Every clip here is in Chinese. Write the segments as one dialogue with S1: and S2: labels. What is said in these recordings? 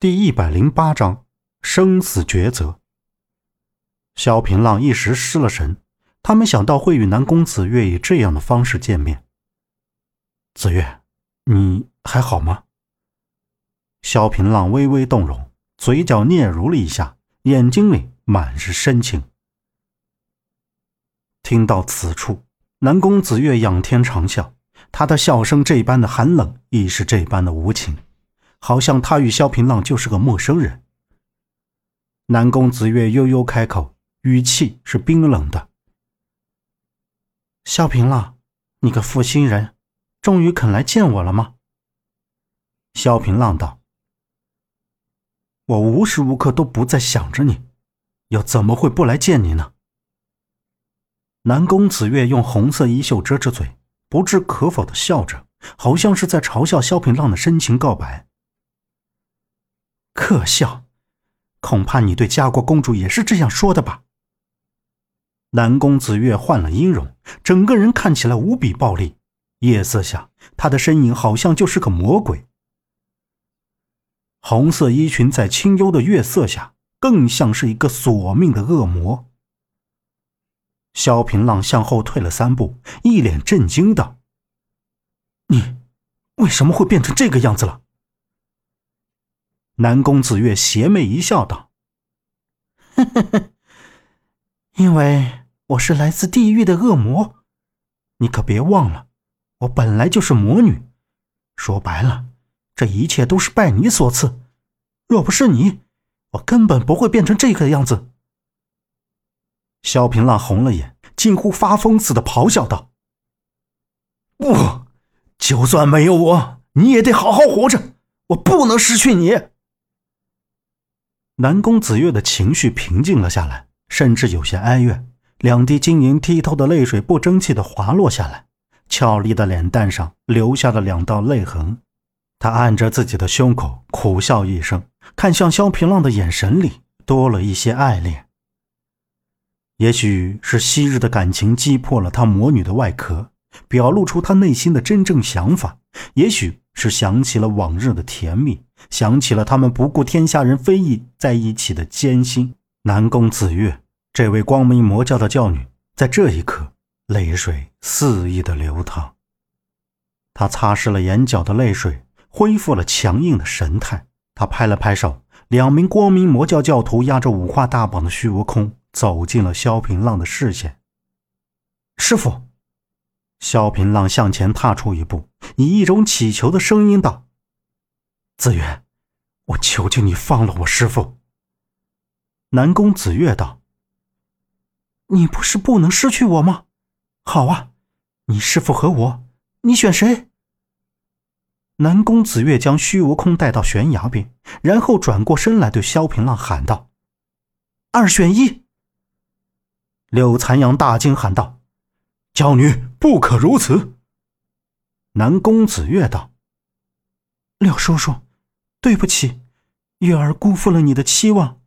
S1: 第一百零八章生死抉择。萧平浪一时失了神，他没想到会与南宫子月以这样的方式见面。子月，你还好吗？萧平浪微微动容，嘴角嗫嚅了一下，眼睛里满是深情。听到此处，南宫子月仰天长啸，他的笑声这般的寒冷，亦是这般的无情，好像他与萧平浪就是个陌生人。南宫子月悠悠开口，语气是冰冷的：“萧平浪，你个负心人，终于肯来见我了吗？”萧平浪道：“我无时无刻都不在想着你，又怎么会不来见你呢？”南宫子月用红色衣袖遮着嘴，不置可否的笑着，好像是在嘲笑萧平浪的深情告白。可笑，恐怕你对家国公主也是这样说的吧？南宫子月换了音容，整个人看起来无比暴力。夜色下，她的身影好像就是个魔鬼。红色衣裙在清幽的月色下，更像是一个索命的恶魔。萧平浪向后退了三步，一脸震惊道：“你为什么会变成这个样子了？”南宫子月邪魅一笑，道：“，因为我是来自地狱的恶魔，你可别忘了，我本来就是魔女。说白了，这一切都是拜你所赐。若不是你，我根本不会变成这个样子。”萧平浪红了眼，近乎发疯似的咆哮道：“不，就算没有我，你也得好好活着！我不能失去你！”南宫子月的情绪平静了下来，甚至有些哀怨，两滴晶莹剔透的泪水不争气的滑落下来，俏丽的脸蛋上留下了两道泪痕。他按着自己的胸口，苦笑一声，看向萧平浪的眼神里多了一些爱恋。也许是昔日的感情击破了他魔女的外壳，表露出他内心的真正想法；也许是想起了往日的甜蜜，想起了他们不顾天下人非议在一起的艰辛。南宫子月，这位光明魔教的教女，在这一刻，泪水肆意的流淌。她擦拭了眼角的泪水，恢复了强硬的神态。她拍了拍手，两名光明魔教教徒押着五花大绑的虚无空。走进了萧平浪的视线。师傅，萧平浪向前踏出一步，以一种乞求的声音道：“子月，我求求你放了我师傅。”南宫子月道：“你不是不能失去我吗？好啊，你师傅和我，你选谁？”南宫子月将虚无空带到悬崖边，然后转过身来对萧平浪喊道：“二选一。”柳残阳大惊，喊道：“娇女不可如此！”南宫子月道：“柳叔叔，对不起，月儿辜负了你的期望，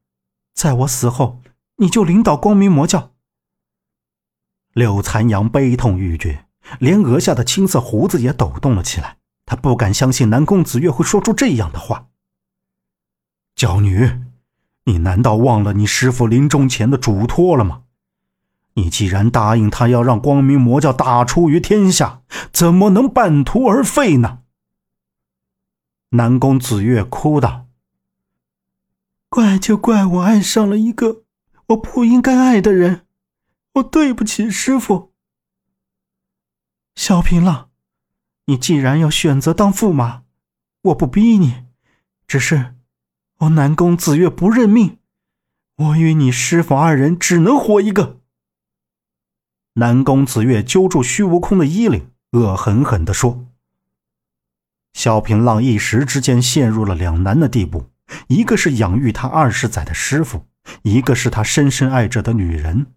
S1: 在我死后，你就领导光明魔教。”柳残阳悲痛欲绝，连额下的青色胡子也抖动了起来。他不敢相信南宫子月会说出这样的话。娇女，你难道忘了你师父临终前的嘱托了吗？你既然答应他要让光明魔教大出于天下，怎么能半途而废呢？南宫子月哭道：“怪就怪我爱上了一个我不应该爱的人，我对不起师傅。”小平浪，你既然要选择当驸马，我不逼你，只是我南宫子月不认命，我与你师傅二人只能活一个。南宫子月揪住虚无空的衣领，恶狠狠地说：“萧平浪一时之间陷入了两难的地步，一个是养育他二十载的师傅，一个是他深深爱着的女人，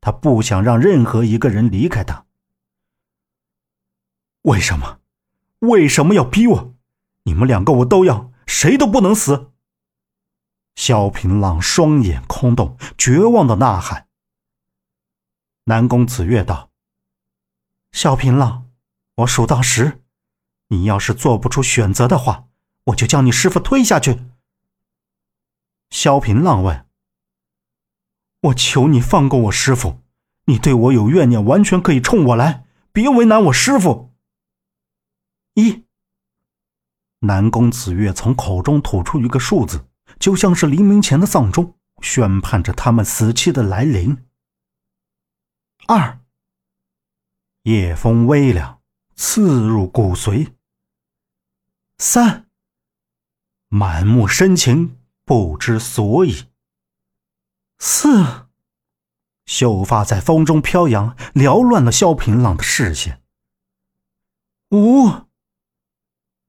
S1: 他不想让任何一个人离开他。为什么？为什么要逼我？你们两个我都要，谁都不能死！”萧平浪双眼空洞，绝望的呐喊。南宫子月道：“萧平浪，我数到十，你要是做不出选择的话，我就将你师傅推下去。萧平浪问：“我求你放过我师傅，你对我有怨念，完全可以冲我来，别为难我师傅。”一。南宫子月从口中吐出一个数字，就像是黎明前的丧钟，宣判着他们死期的来临。二。夜风微凉，刺入骨髓。三。满目深情，不知所以。四。秀发在风中飘扬，缭乱了萧平浪的视线。五。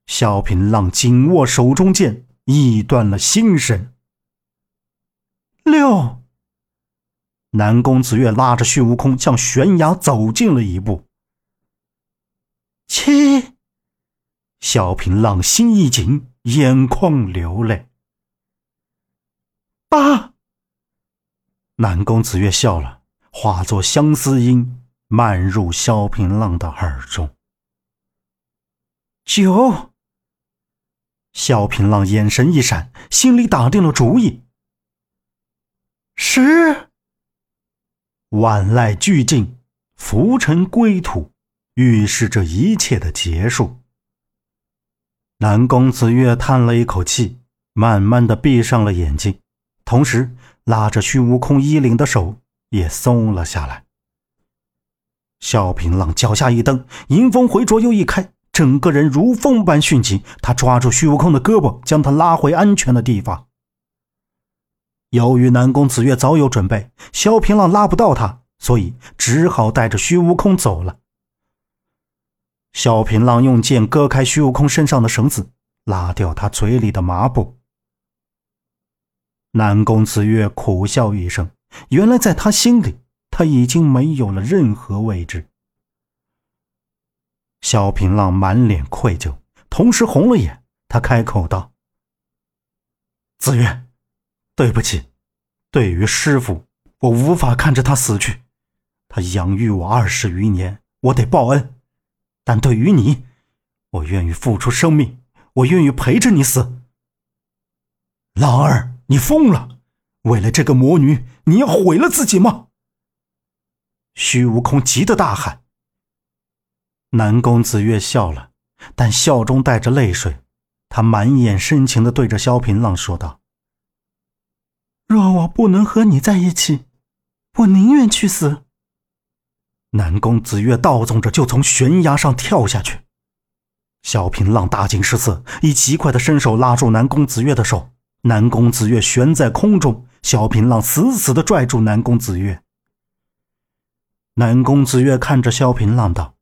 S1: 萧平浪紧握手中剑，意断了心神。六，南宫子月拉着虚无空向悬崖走近了一步。七，萧平浪心一紧，眼眶流泪。八，南宫子月笑了，化作相思音，漫入萧平浪的耳中。九。萧平浪眼神一闪，心里打定了主意。十，万籁俱静，浮尘归土，预示着一切的结束。南宫子月叹了一口气，慢慢的闭上了眼睛，同时拉着虚无空衣领的手也松了下来。萧平浪脚下一蹬，迎风回左右一开。整个人如风般迅疾，他抓住虚无空的胳膊，将他拉回安全的地方。由于南宫子月早有准备，萧平浪拉不到他，所以只好带着虚无空走了。萧平浪用剑割开虚无空身上的绳子，拉掉他嘴里的麻布。南宫子月苦笑一声，原来在他心里，他已经没有了任何位置。萧平浪满脸愧疚，同时红了眼。他开口道：“子月，对不起，对于师傅，我无法看着他死去。他养育我二十余年，我得报恩。但对于你，我愿意付出生命，我愿意陪着你死。”浪儿，你疯了！为了这个魔女，你要毁了自己吗？虚无空急得大喊。南宫子月笑了，但笑中带着泪水。他满眼深情的对着萧平浪说道：“若我不能和你在一起，我宁愿去死。”南宫子月倒纵着就从悬崖上跳下去。萧平浪大惊失色，以极快的身手拉住南宫子月的手。南宫子月悬在空中，萧平浪死死的拽住南宫子月。南宫子月看着萧平浪道。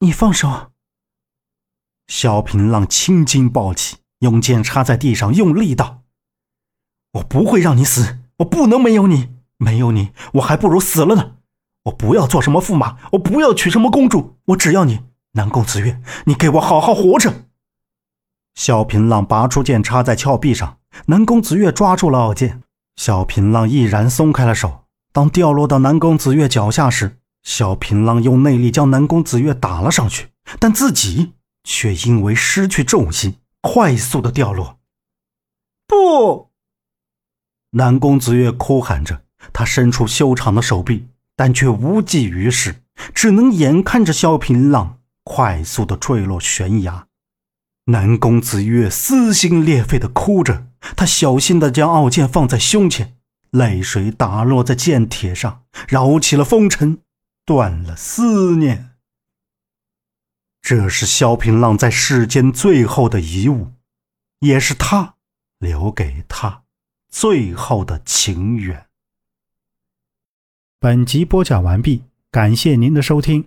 S1: 你放手。萧平浪青筋暴起，用剑插在地上，用力道：“我不会让你死，我不能没有你，没有你，我还不如死了呢。我不要做什么驸马，我不要娶什么公主，我只要你，南宫子月，你给我好好活着。”小平浪拔出剑插在峭壁上，南宫子月抓住了傲剑，小平浪毅然松开了手。当掉落到南宫子月脚下时，小平浪用内力将南宫子月打了上去，但自己却因为失去重心，快速的掉落。不！南宫子月哭喊着，他伸出修长的手臂，但却无济于事，只能眼看着萧平浪快速的坠落悬崖。南宫子月撕心裂肺的哭着，他小心的将傲剑放在胸前，泪水打落在剑铁上，扰起了风尘。断了思念，这是萧平浪在世间最后的遗物，也是他留给他最后的情缘。本集播讲完毕，感谢您的收听。